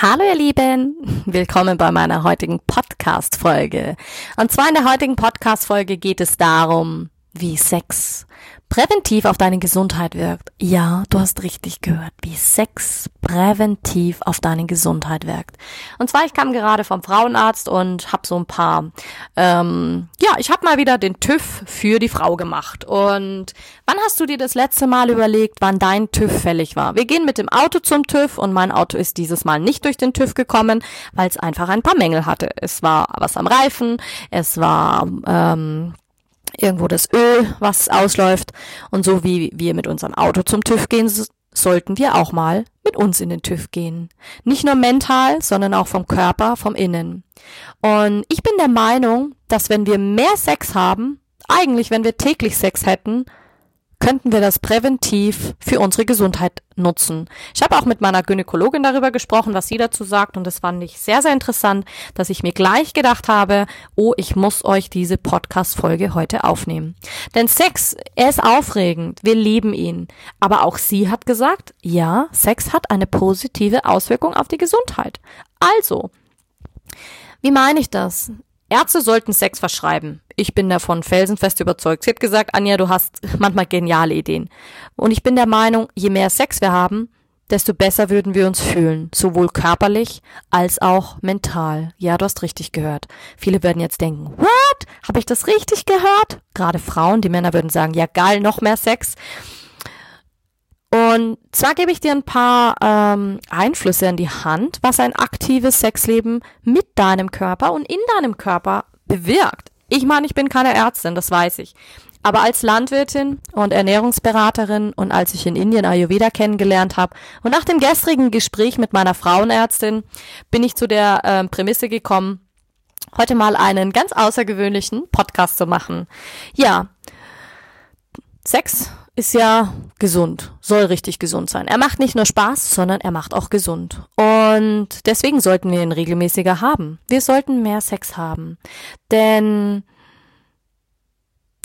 Hallo ihr Lieben, willkommen bei meiner heutigen Podcast-Folge. Und zwar in der heutigen Podcast-Folge geht es darum, wie Sex präventiv auf deine Gesundheit wirkt. Ja, du hast richtig gehört, wie Sex präventiv auf deine Gesundheit wirkt. Und zwar, ich kam gerade vom Frauenarzt und habe so ein paar, ähm, ja, ich habe mal wieder den TÜV für die Frau gemacht. Und wann hast du dir das letzte Mal überlegt, wann dein TÜV fällig war? Wir gehen mit dem Auto zum TÜV und mein Auto ist dieses Mal nicht durch den TÜV gekommen, weil es einfach ein paar Mängel hatte. Es war was am Reifen, es war ähm, irgendwo das Öl, was ausläuft. Und so wie wir mit unserem Auto zum TÜV gehen, sollten wir auch mal mit uns in den TÜV gehen. Nicht nur mental, sondern auch vom Körper, vom Innen. Und ich bin der Meinung, dass wenn wir mehr Sex haben, eigentlich wenn wir täglich Sex hätten, könnten wir das präventiv für unsere Gesundheit nutzen. Ich habe auch mit meiner Gynäkologin darüber gesprochen, was sie dazu sagt und das fand ich sehr, sehr interessant, dass ich mir gleich gedacht habe, oh, ich muss euch diese Podcast-Folge heute aufnehmen. Denn Sex, er ist aufregend, wir lieben ihn. Aber auch sie hat gesagt, ja, Sex hat eine positive Auswirkung auf die Gesundheit. Also, wie meine ich das? Ärzte sollten Sex verschreiben. Ich bin davon felsenfest überzeugt. Sie hat gesagt, Anja, du hast manchmal geniale Ideen. Und ich bin der Meinung, je mehr Sex wir haben, desto besser würden wir uns fühlen, sowohl körperlich als auch mental. Ja, du hast richtig gehört. Viele würden jetzt denken, what? Habe ich das richtig gehört? Gerade Frauen, die Männer würden sagen, ja geil, noch mehr Sex. Und zwar gebe ich dir ein paar ähm, Einflüsse in die Hand, was ein aktives Sexleben mit deinem Körper und in deinem Körper bewirkt. Ich meine, ich bin keine Ärztin, das weiß ich. Aber als Landwirtin und Ernährungsberaterin und als ich in Indien Ayurveda kennengelernt habe und nach dem gestrigen Gespräch mit meiner Frauenärztin bin ich zu der äh, Prämisse gekommen, heute mal einen ganz außergewöhnlichen Podcast zu machen. Ja, Sex ist ja gesund, soll richtig gesund sein. Er macht nicht nur Spaß, sondern er macht auch gesund. Und deswegen sollten wir ihn regelmäßiger haben. Wir sollten mehr Sex haben. Denn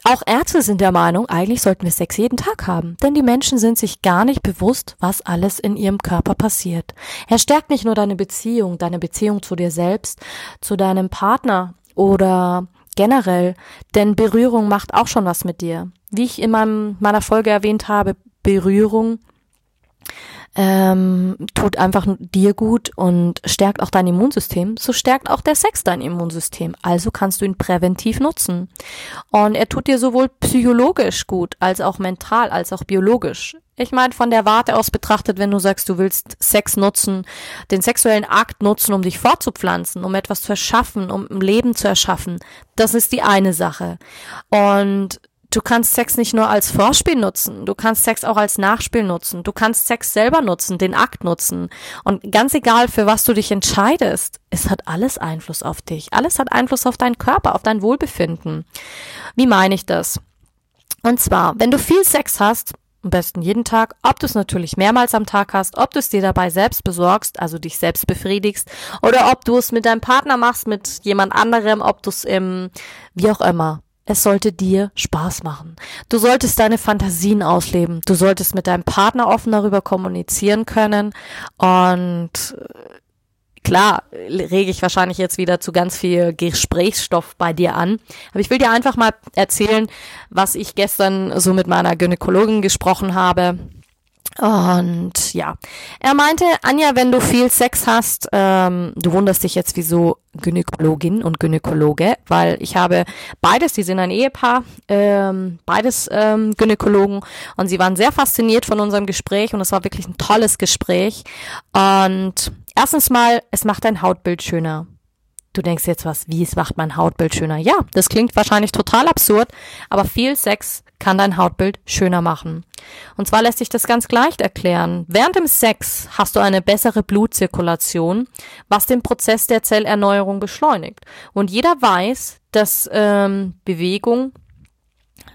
auch Ärzte sind der Meinung, eigentlich sollten wir Sex jeden Tag haben. Denn die Menschen sind sich gar nicht bewusst, was alles in ihrem Körper passiert. Er stärkt nicht nur deine Beziehung, deine Beziehung zu dir selbst, zu deinem Partner oder generell, denn Berührung macht auch schon was mit dir. Wie ich in meinem, meiner Folge erwähnt habe, Berührung ähm, tut einfach dir gut und stärkt auch dein Immunsystem, so stärkt auch der Sex dein Immunsystem. Also kannst du ihn präventiv nutzen. Und er tut dir sowohl psychologisch gut, als auch mental, als auch biologisch. Ich meine, von der Warte aus betrachtet, wenn du sagst, du willst Sex nutzen, den sexuellen Akt nutzen, um dich fortzupflanzen, um etwas zu erschaffen, um ein Leben zu erschaffen, das ist die eine Sache. Und Du kannst Sex nicht nur als Vorspiel nutzen, du kannst Sex auch als Nachspiel nutzen, du kannst Sex selber nutzen, den Akt nutzen. Und ganz egal, für was du dich entscheidest, es hat alles Einfluss auf dich. Alles hat Einfluss auf deinen Körper, auf dein Wohlbefinden. Wie meine ich das? Und zwar, wenn du viel Sex hast, am besten jeden Tag, ob du es natürlich mehrmals am Tag hast, ob du es dir dabei selbst besorgst, also dich selbst befriedigst, oder ob du es mit deinem Partner machst, mit jemand anderem, ob du es im, wie auch immer, es sollte dir Spaß machen. Du solltest deine Fantasien ausleben. Du solltest mit deinem Partner offen darüber kommunizieren können. Und äh, klar, rege ich wahrscheinlich jetzt wieder zu ganz viel Gesprächsstoff bei dir an. Aber ich will dir einfach mal erzählen, was ich gestern so mit meiner Gynäkologin gesprochen habe und ja, er meinte, Anja, wenn du viel Sex hast, ähm, du wunderst dich jetzt wieso Gynäkologin und Gynäkologe, weil ich habe beides, die sind ein Ehepaar, ähm, beides ähm, Gynäkologen und sie waren sehr fasziniert von unserem Gespräch und es war wirklich ein tolles Gespräch. Und erstens mal, es macht dein Hautbild schöner. Du denkst jetzt was, wie es macht mein Hautbild schöner? Ja, das klingt wahrscheinlich total absurd, aber viel Sex kann dein Hautbild schöner machen. Und zwar lässt sich das ganz leicht erklären. Während dem Sex hast du eine bessere Blutzirkulation, was den Prozess der Zellerneuerung beschleunigt. Und jeder weiß, dass ähm, Bewegung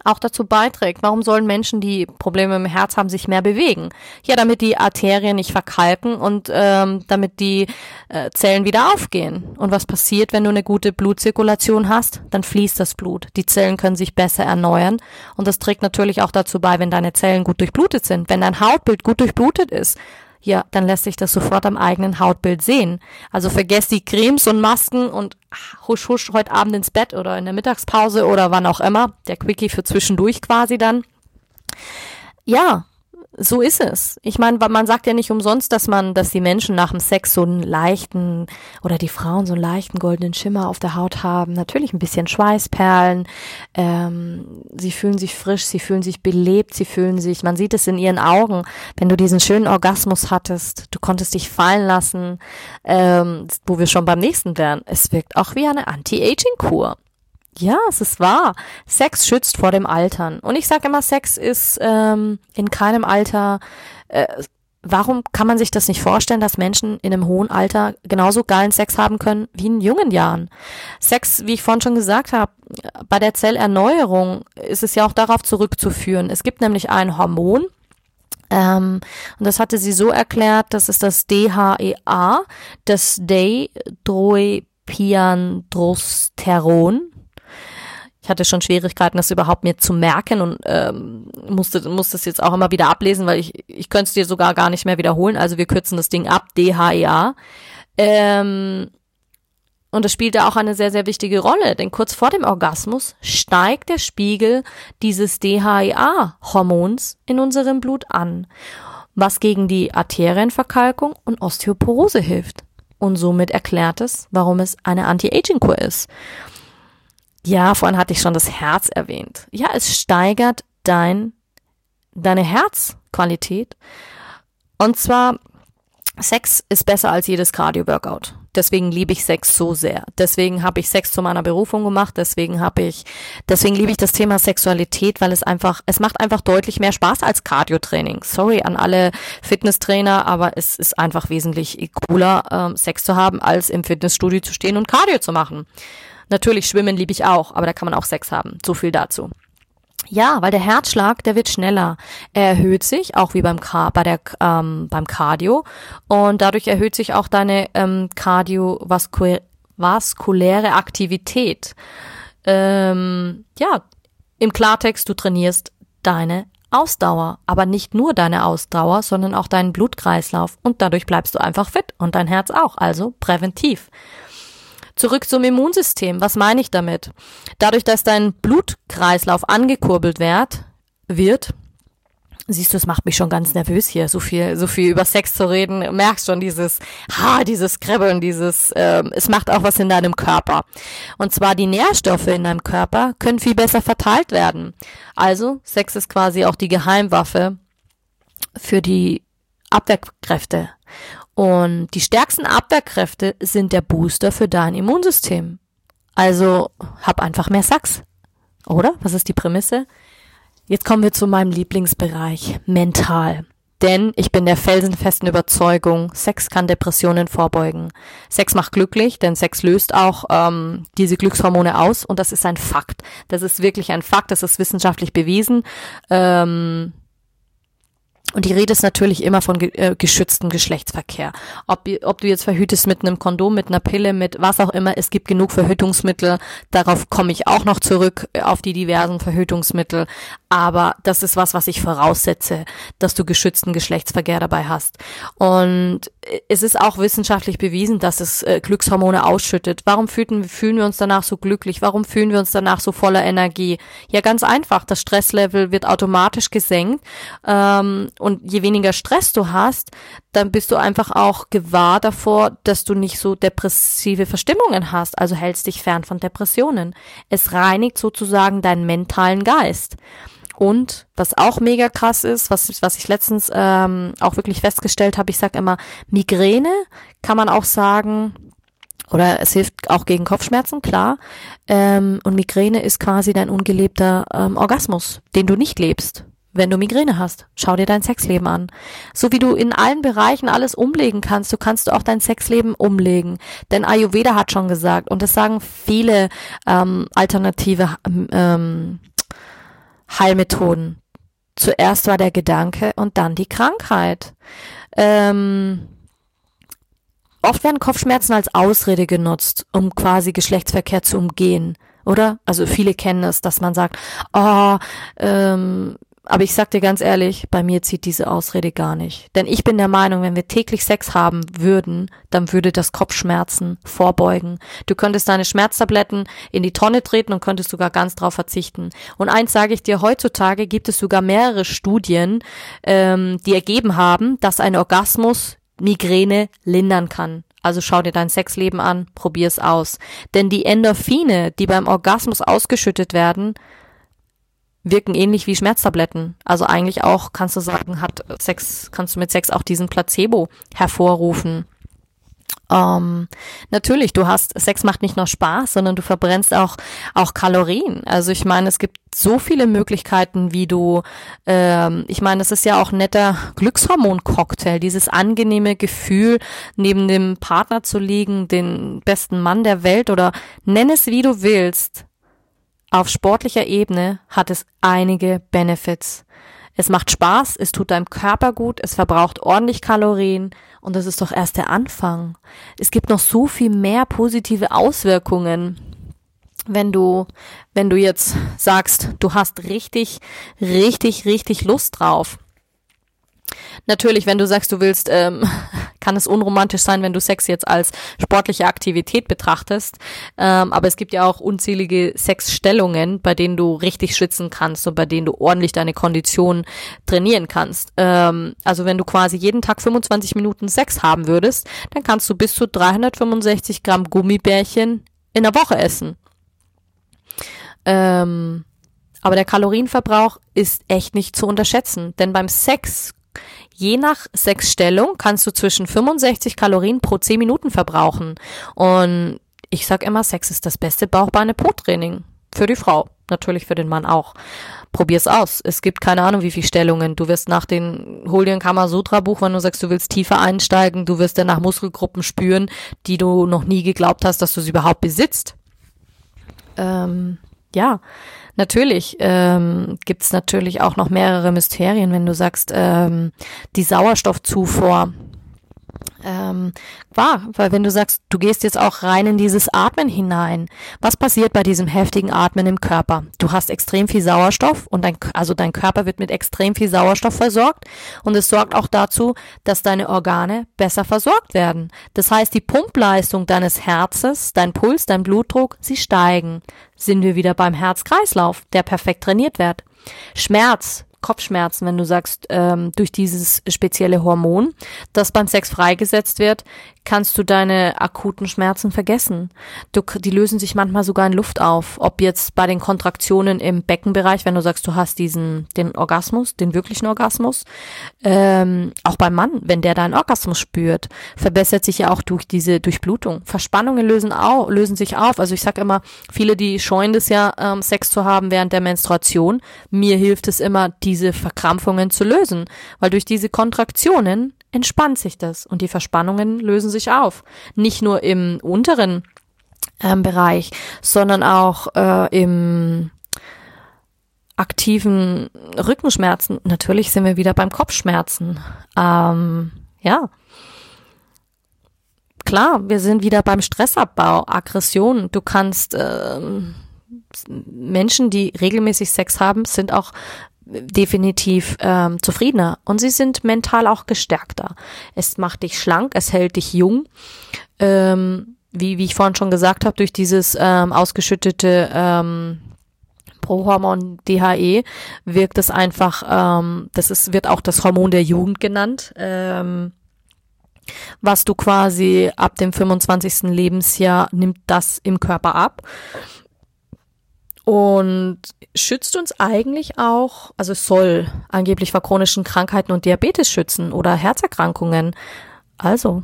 auch dazu beiträgt. Warum sollen Menschen, die Probleme im Herz haben, sich mehr bewegen? Ja, damit die Arterien nicht verkalken und ähm, damit die äh, Zellen wieder aufgehen. Und was passiert, wenn du eine gute Blutzirkulation hast? Dann fließt das Blut. Die Zellen können sich besser erneuern und das trägt natürlich auch dazu bei, wenn deine Zellen gut durchblutet sind. Wenn dein Hautbild gut durchblutet ist, ja, dann lässt sich das sofort am eigenen Hautbild sehen. Also vergesst die Cremes und Masken und husch husch heute Abend ins Bett oder in der Mittagspause oder wann auch immer. Der Quickie für zwischendurch quasi dann. Ja, so ist es. Ich meine, man sagt ja nicht umsonst, dass man, dass die Menschen nach dem Sex so einen leichten oder die Frauen so einen leichten goldenen Schimmer auf der Haut haben. Natürlich ein bisschen Schweißperlen. Ähm, sie fühlen sich frisch, sie fühlen sich belebt, sie fühlen sich, man sieht es in ihren Augen, wenn du diesen schönen Orgasmus hattest, du konntest dich fallen lassen, ähm, wo wir schon beim nächsten wären. Es wirkt auch wie eine Anti-Aging-Kur. Ja, es ist wahr. Sex schützt vor dem Altern. Und ich sage immer, Sex ist ähm, in keinem Alter. Äh, warum kann man sich das nicht vorstellen, dass Menschen in einem hohen Alter genauso geilen Sex haben können wie in jungen Jahren? Sex, wie ich vorhin schon gesagt habe, bei der Zellerneuerung ist es ja auch darauf zurückzuführen. Es gibt nämlich ein Hormon, ähm, und das hatte sie so erklärt, das ist das DHEA, das Dehydroepiandrosteron. Ich hatte schon Schwierigkeiten, das überhaupt mir zu merken und ähm, musste, musste es jetzt auch immer wieder ablesen, weil ich, ich könnte es dir sogar gar nicht mehr wiederholen. Also wir kürzen das Ding ab, DHEA. Ähm, und das spielt da auch eine sehr, sehr wichtige Rolle, denn kurz vor dem Orgasmus steigt der Spiegel dieses DHEA-Hormons in unserem Blut an, was gegen die Arterienverkalkung und Osteoporose hilft. Und somit erklärt es, warum es eine Anti-Aging-Kur ist. Ja, vorhin hatte ich schon das Herz erwähnt. Ja, es steigert dein, deine Herzqualität. Und zwar, Sex ist besser als jedes Cardio-Workout. Deswegen liebe ich Sex so sehr. Deswegen habe ich Sex zu meiner Berufung gemacht. Deswegen habe ich, deswegen liebe ich das Thema Sexualität, weil es einfach, es macht einfach deutlich mehr Spaß als Cardio-Training. Sorry an alle Fitnesstrainer, aber es ist einfach wesentlich cooler, ähm, Sex zu haben, als im Fitnessstudio zu stehen und Cardio zu machen. Natürlich, Schwimmen liebe ich auch, aber da kann man auch Sex haben. So viel dazu. Ja, weil der Herzschlag, der wird schneller. Er erhöht sich, auch wie beim, bei der, ähm, beim Cardio. Und dadurch erhöht sich auch deine ähm, kardiovaskuläre Aktivität. Ähm, ja, im Klartext, du trainierst deine Ausdauer, aber nicht nur deine Ausdauer, sondern auch deinen Blutkreislauf und dadurch bleibst du einfach fit und dein Herz auch, also präventiv. Zurück zum Immunsystem. Was meine ich damit? Dadurch, dass dein Blutkreislauf angekurbelt wird, wird, Siehst du, es macht mich schon ganz nervös hier, so viel, so viel über Sex zu reden. Du merkst schon dieses, ha, dieses Kribbeln, dieses, ähm, es macht auch was in deinem Körper. Und zwar die Nährstoffe in deinem Körper können viel besser verteilt werden. Also, Sex ist quasi auch die Geheimwaffe für die Abwehrkräfte. Und die stärksten Abwehrkräfte sind der Booster für dein Immunsystem. Also hab einfach mehr Sex. Oder? Was ist die Prämisse? Jetzt kommen wir zu meinem Lieblingsbereich, mental. Denn ich bin der felsenfesten Überzeugung, Sex kann Depressionen vorbeugen. Sex macht glücklich, denn Sex löst auch ähm, diese Glückshormone aus und das ist ein Fakt. Das ist wirklich ein Fakt, das ist wissenschaftlich bewiesen. Ähm, und die Rede ist natürlich immer von ge äh, geschütztem Geschlechtsverkehr. Ob, ob du jetzt verhütest mit einem Kondom, mit einer Pille, mit was auch immer, es gibt genug Verhütungsmittel. Darauf komme ich auch noch zurück, äh, auf die diversen Verhütungsmittel. Aber das ist was, was ich voraussetze, dass du geschützten Geschlechtsverkehr dabei hast. Und es ist auch wissenschaftlich bewiesen, dass es äh, Glückshormone ausschüttet. Warum fühlen, fühlen wir uns danach so glücklich? Warum fühlen wir uns danach so voller Energie? Ja, ganz einfach. Das Stresslevel wird automatisch gesenkt. Ähm, und je weniger Stress du hast, dann bist du einfach auch gewahr davor, dass du nicht so depressive Verstimmungen hast. Also hältst dich fern von Depressionen. Es reinigt sozusagen deinen mentalen Geist. Und was auch mega krass ist, was, was ich letztens ähm, auch wirklich festgestellt habe, ich sage immer, Migräne kann man auch sagen, Oder es hilft auch gegen Kopfschmerzen, klar. Ähm, und Migräne ist quasi dein ungelebter ähm, Orgasmus, den du nicht lebst wenn du Migräne hast. Schau dir dein Sexleben an. So wie du in allen Bereichen alles umlegen kannst, du kannst auch dein Sexleben umlegen. Denn Ayurveda hat schon gesagt, und das sagen viele ähm, alternative ähm, Heilmethoden. Zuerst war der Gedanke und dann die Krankheit. Ähm, oft werden Kopfschmerzen als Ausrede genutzt, um quasi Geschlechtsverkehr zu umgehen oder? Also viele kennen es, dass man sagt, oh, ähm, aber ich sag dir ganz ehrlich, bei mir zieht diese Ausrede gar nicht. Denn ich bin der Meinung, wenn wir täglich Sex haben würden, dann würde das Kopfschmerzen vorbeugen. Du könntest deine Schmerztabletten in die Tonne treten und könntest sogar ganz drauf verzichten. Und eins sage ich dir, heutzutage gibt es sogar mehrere Studien, ähm, die ergeben haben, dass ein Orgasmus Migräne lindern kann. Also schau dir dein Sexleben an, probier es aus. Denn die Endorphine, die beim Orgasmus ausgeschüttet werden, wirken ähnlich wie Schmerztabletten. Also eigentlich auch, kannst du sagen, hat Sex, kannst du mit Sex auch diesen Placebo hervorrufen. Ähm, natürlich, du hast, Sex macht nicht nur Spaß, sondern du verbrennst auch, auch Kalorien. Also ich meine, es gibt so viele Möglichkeiten, wie du, ähm, ich meine, es ist ja auch ein netter Glückshormon-Cocktail, dieses angenehme Gefühl, neben dem Partner zu liegen, den besten Mann der Welt oder nenn es wie du willst. Auf sportlicher Ebene hat es einige Benefits. Es macht Spaß, es tut deinem Körper gut, es verbraucht ordentlich Kalorien und das ist doch erst der Anfang. Es gibt noch so viel mehr positive Auswirkungen. Wenn du, wenn du jetzt sagst, du hast richtig, richtig, richtig Lust drauf, Natürlich, wenn du sagst, du willst, ähm, kann es unromantisch sein, wenn du Sex jetzt als sportliche Aktivität betrachtest. Ähm, aber es gibt ja auch unzählige Sexstellungen, bei denen du richtig schwitzen kannst und bei denen du ordentlich deine Kondition trainieren kannst. Ähm, also wenn du quasi jeden Tag 25 Minuten Sex haben würdest, dann kannst du bis zu 365 Gramm Gummibärchen in der Woche essen. Ähm, aber der Kalorienverbrauch ist echt nicht zu unterschätzen, denn beim Sex Je nach Sexstellung kannst du zwischen 65 Kalorien pro 10 Minuten verbrauchen. Und ich sag immer, Sex ist das beste Bauchbeine-Po-Training. Für die Frau. Natürlich für den Mann auch. Probier's aus. Es gibt keine Ahnung, wie viele Stellungen. Du wirst nach den, hol dir ein Kamasutra-Buch, wenn du sagst, du willst tiefer einsteigen. Du wirst dann nach Muskelgruppen spüren, die du noch nie geglaubt hast, dass du sie überhaupt besitzt. Ähm, ja, Natürlich ähm, gibt es natürlich auch noch mehrere Mysterien, wenn du sagst, ähm, die Sauerstoffzufuhr ähm, wahr, weil wenn du sagst, du gehst jetzt auch rein in dieses Atmen hinein, was passiert bei diesem heftigen Atmen im Körper? Du hast extrem viel Sauerstoff und dein, also dein Körper wird mit extrem viel Sauerstoff versorgt und es sorgt auch dazu, dass deine Organe besser versorgt werden. Das heißt, die Pumpleistung deines Herzes, dein Puls, dein Blutdruck, sie steigen. Sind wir wieder beim Herzkreislauf, der perfekt trainiert wird. Schmerz, Kopfschmerzen, wenn du sagst, ähm, durch dieses spezielle Hormon, das beim Sex freigesetzt wird, kannst du deine akuten Schmerzen vergessen. Du, die lösen sich manchmal sogar in Luft auf. Ob jetzt bei den Kontraktionen im Beckenbereich, wenn du sagst, du hast diesen, den Orgasmus, den wirklichen Orgasmus, ähm, auch beim Mann, wenn der deinen Orgasmus spürt, verbessert sich ja auch durch diese Durchblutung. Verspannungen lösen, au, lösen sich auf. Also ich sag immer, viele, die scheuen das ja, ähm, Sex zu haben während der Menstruation. Mir hilft es immer, diese Verkrampfungen zu lösen, weil durch diese Kontraktionen entspannt sich das und die Verspannungen lösen sich auf. Nicht nur im unteren ähm, Bereich, sondern auch äh, im aktiven Rückenschmerzen. Natürlich sind wir wieder beim Kopfschmerzen. Ähm, ja. Klar, wir sind wieder beim Stressabbau, Aggression. Du kannst äh, Menschen, die regelmäßig Sex haben, sind auch definitiv ähm, zufriedener und sie sind mental auch gestärkter. Es macht dich schlank, es hält dich jung. Ähm, wie, wie ich vorhin schon gesagt habe, durch dieses ähm, ausgeschüttete ähm, Prohormon DHE wirkt es einfach, ähm, das ist, wird auch das Hormon der Jugend genannt, ähm, was du quasi ab dem 25. Lebensjahr nimmt das im Körper ab und schützt uns eigentlich auch, also soll angeblich vor chronischen Krankheiten und Diabetes schützen oder Herzerkrankungen. Also,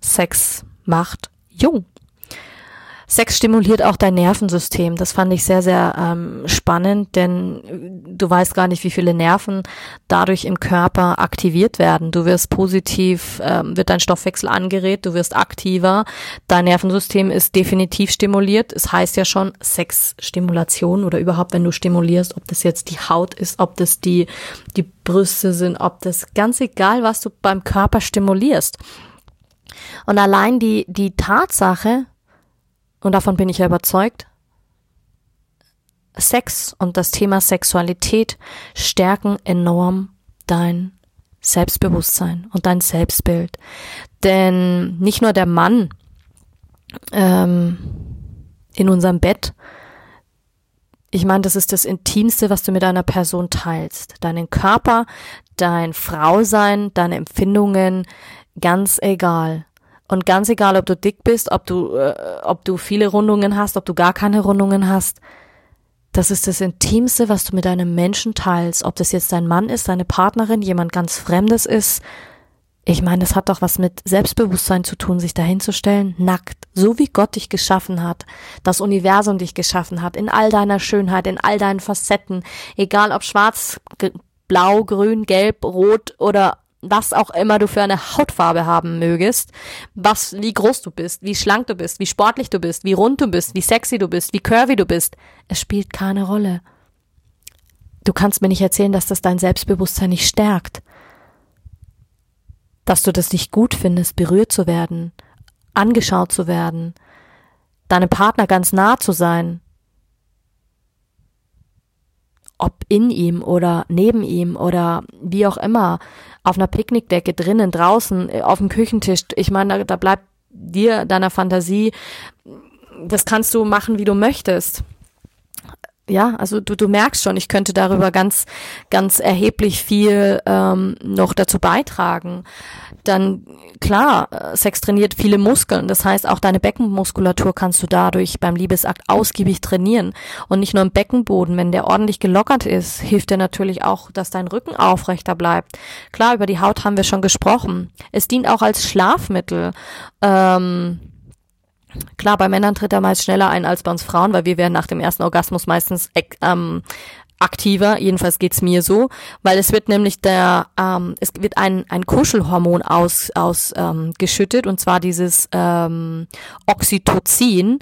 Sex macht jung. Sex stimuliert auch dein Nervensystem. Das fand ich sehr, sehr ähm, spannend, denn du weißt gar nicht, wie viele Nerven dadurch im Körper aktiviert werden. Du wirst positiv, ähm, wird dein Stoffwechsel angeregt, du wirst aktiver, dein Nervensystem ist definitiv stimuliert. Es heißt ja schon Sexstimulation oder überhaupt, wenn du stimulierst, ob das jetzt die Haut ist, ob das die, die Brüste sind, ob das ganz egal, was du beim Körper stimulierst. Und allein die, die Tatsache, und davon bin ich ja überzeugt, Sex und das Thema Sexualität stärken enorm dein Selbstbewusstsein und dein Selbstbild. Denn nicht nur der Mann ähm, in unserem Bett, ich meine, das ist das Intimste, was du mit einer Person teilst. Deinen Körper, dein Frausein, deine Empfindungen, ganz egal. Und ganz egal, ob du dick bist, ob du, äh, ob du viele Rundungen hast, ob du gar keine Rundungen hast, das ist das Intimste, was du mit einem Menschen teilst. Ob das jetzt dein Mann ist, deine Partnerin, jemand ganz Fremdes ist. Ich meine, das hat doch was mit Selbstbewusstsein zu tun, sich dahinzustellen, nackt, so wie Gott dich geschaffen hat, das Universum dich geschaffen hat, in all deiner Schönheit, in all deinen Facetten, egal ob schwarz, blau, grün, gelb, rot oder was auch immer du für eine Hautfarbe haben mögest, was, wie groß du bist, wie schlank du bist, wie sportlich du bist, wie rund du bist, wie sexy du bist, wie curvy du bist. Es spielt keine Rolle. Du kannst mir nicht erzählen, dass das dein Selbstbewusstsein nicht stärkt. Dass du das nicht gut findest, berührt zu werden, angeschaut zu werden, deinem Partner ganz nah zu sein, ob in ihm oder neben ihm oder wie auch immer, auf einer Picknickdecke, drinnen, draußen, äh, auf dem Küchentisch. Ich meine, da, da bleibt dir, deiner Fantasie, das kannst du machen, wie du möchtest ja, also du, du merkst schon, ich könnte darüber ganz, ganz erheblich viel ähm, noch dazu beitragen. Dann klar, äh, Sex trainiert viele Muskeln. Das heißt, auch deine Beckenmuskulatur kannst du dadurch beim Liebesakt ausgiebig trainieren. Und nicht nur im Beckenboden, wenn der ordentlich gelockert ist, hilft dir natürlich auch, dass dein Rücken aufrechter bleibt. Klar, über die Haut haben wir schon gesprochen. Es dient auch als Schlafmittel. Ähm, Klar, bei Männern tritt er meist schneller ein als bei uns Frauen, weil wir werden nach dem ersten Orgasmus meistens ähm, aktiver, jedenfalls geht's mir so, weil es wird nämlich der, ähm, es wird ein, ein Kuschelhormon aus, aus ähm, und zwar dieses ähm, Oxytocin.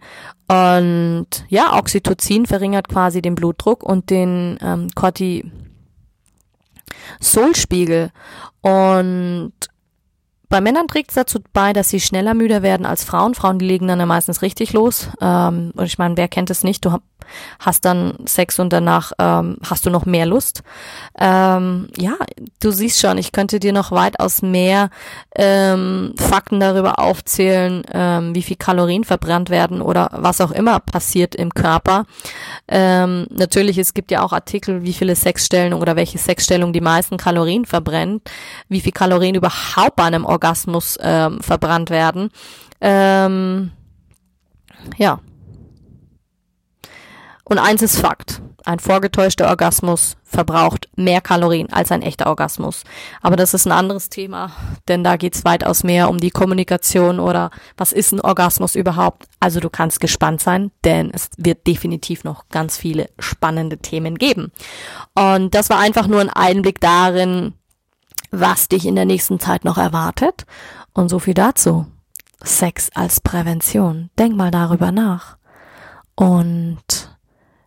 Und ja, Oxytocin verringert quasi den Blutdruck und den ähm, Cortisolspiegel. Und bei Männern trägt es dazu bei, dass sie schneller müde werden als Frauen. Frauen, die legen dann ja meistens richtig los. Ähm, und ich meine, wer kennt es nicht? Du hast dann Sex und danach ähm, hast du noch mehr Lust. Ähm, ja, du siehst schon, ich könnte dir noch weitaus mehr ähm, Fakten darüber aufzählen, ähm, wie viel Kalorien verbrannt werden oder was auch immer passiert im Körper. Ähm, natürlich, es gibt ja auch Artikel, wie viele Sexstellungen oder welche Sexstellung die meisten Kalorien verbrennt, wie viel Kalorien überhaupt bei einem Orgasmus ähm, verbrannt werden. Ähm, ja, und eins ist Fakt. Ein vorgetäuschter Orgasmus verbraucht mehr Kalorien als ein echter Orgasmus. Aber das ist ein anderes Thema, denn da geht's weitaus mehr um die Kommunikation oder was ist ein Orgasmus überhaupt. Also du kannst gespannt sein, denn es wird definitiv noch ganz viele spannende Themen geben. Und das war einfach nur ein Einblick darin, was dich in der nächsten Zeit noch erwartet. Und so viel dazu. Sex als Prävention. Denk mal darüber nach. Und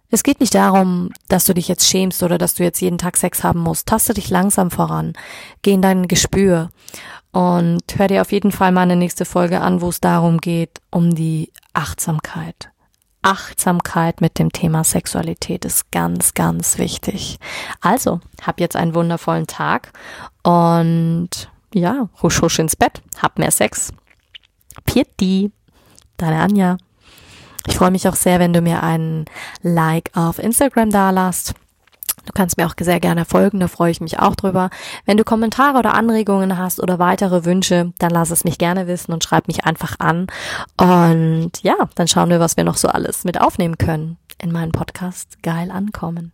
es geht nicht darum, dass du dich jetzt schämst oder dass du jetzt jeden Tag Sex haben musst. Taste dich langsam voran. Geh in dein Gespür. Und hör dir auf jeden Fall meine nächste Folge an, wo es darum geht, um die Achtsamkeit. Achtsamkeit mit dem Thema Sexualität ist ganz, ganz wichtig. Also, hab jetzt einen wundervollen Tag und ja, husch husch ins Bett, hab mehr Sex. Pieti, deine Anja. Ich freue mich auch sehr, wenn du mir einen Like auf Instagram da lasst. Du kannst mir auch sehr gerne folgen, da freue ich mich auch drüber. Wenn du Kommentare oder Anregungen hast oder weitere Wünsche, dann lass es mich gerne wissen und schreib mich einfach an. Und ja, dann schauen wir, was wir noch so alles mit aufnehmen können in meinen Podcast Geil ankommen.